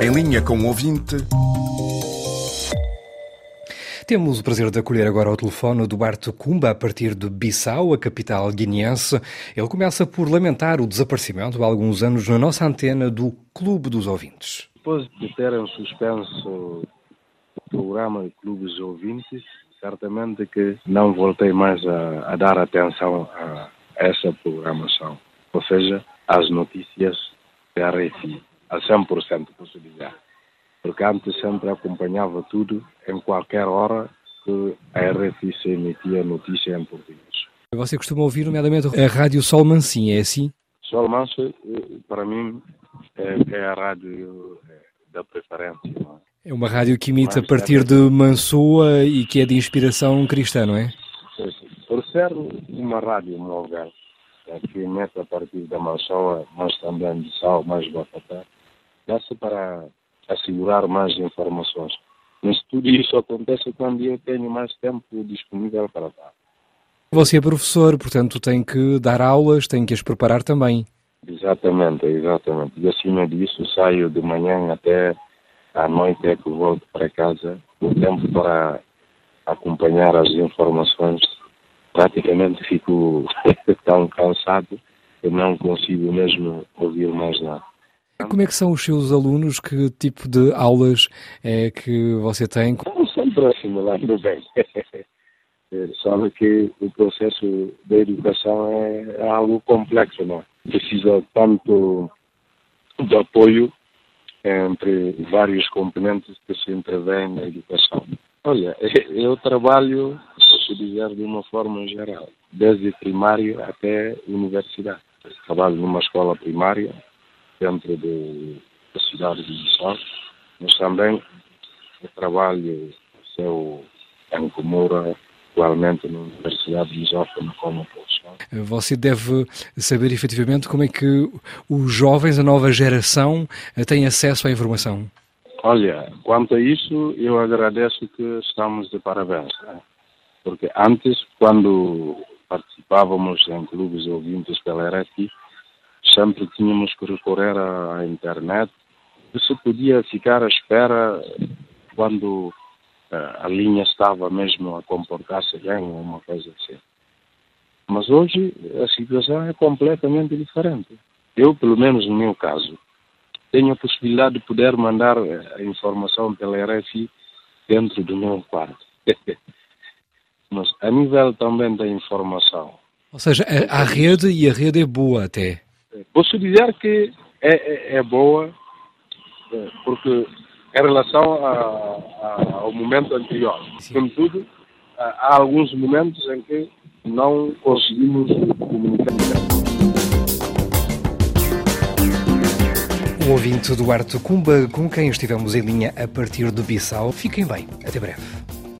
Em linha com o ouvinte. Temos o prazer de acolher agora ao telefone o Duarte Cumba, a partir de Bissau, a capital guineense. Ele começa por lamentar o desaparecimento há alguns anos na nossa antena do Clube dos Ouvintes. Depois de terem suspenso o programa de Clubes dos Ouvintes, certamente que não voltei mais a, a dar atenção a essa programação. Ou seja, às notícias da RFI, a 100%, posso dizer porque antes sempre acompanhava tudo em qualquer hora que a RFI se emitia notícia em português. Você costuma ouvir, nomeadamente, a Rádio Sol Mansim, é assim? Sol Manso, para mim, é, é a rádio é, da preferência. É? é uma rádio que imita a partir de Mansoa e que é de inspiração cristã, não é? Por ser uma rádio é, que emite a partir da Mansoa, mas também de Sal, mais Bafatá, dá-se para assegurar mais informações. Mas tudo isso acontece quando eu tenho mais tempo disponível para dar. Você é professor, portanto tem que dar aulas, tem que as preparar também. Exatamente, exatamente. E acima disso saio de manhã até à noite é que volto para casa. O tempo para acompanhar as informações praticamente fico tão cansado que não consigo mesmo ouvir mais nada. Como é que são os seus alunos? Que tipo de aulas é que você tem? Estão sempre assimilando bem. Sabe que o processo da educação é, é algo complexo, não é? Precisa tanto de apoio entre vários componentes que se intervêm na educação. Olha, eu trabalho, posso dizer de uma forma geral, desde primário até universidade. Trabalho numa escola primária, dentro de, da cidade de Bissau, mas também o trabalho seu em Comura, atualmente na Universidade de Lusófona como professor. Você deve saber efetivamente como é que os jovens, a nova geração, têm acesso à informação. Olha, quanto a isso, eu agradeço que estamos de parabéns. Né? Porque antes, quando participávamos em clubes ouvintes pela RFI, sempre tínhamos que recorrer à, internet. Se podia ficar à espera quando uh, a linha estava mesmo a comportar-se bem, uma coisa assim. Mas hoje a situação é completamente diferente. Eu, pelo menos no meu caso, tenho a possibilidade de poder mandar eh, a informação pela RFI dentro do meu quarto. Mas a nível também da informação. Ou seja, a, a rede e a rede é boa até. Posso dizer que é, é, é boa, é, porque em relação a, a, ao momento anterior. Contudo, há alguns momentos em que não conseguimos comunicar. O ouvinte Duarte Cumba, com quem estivemos em linha a partir de Bissau. Fiquem bem. Até breve.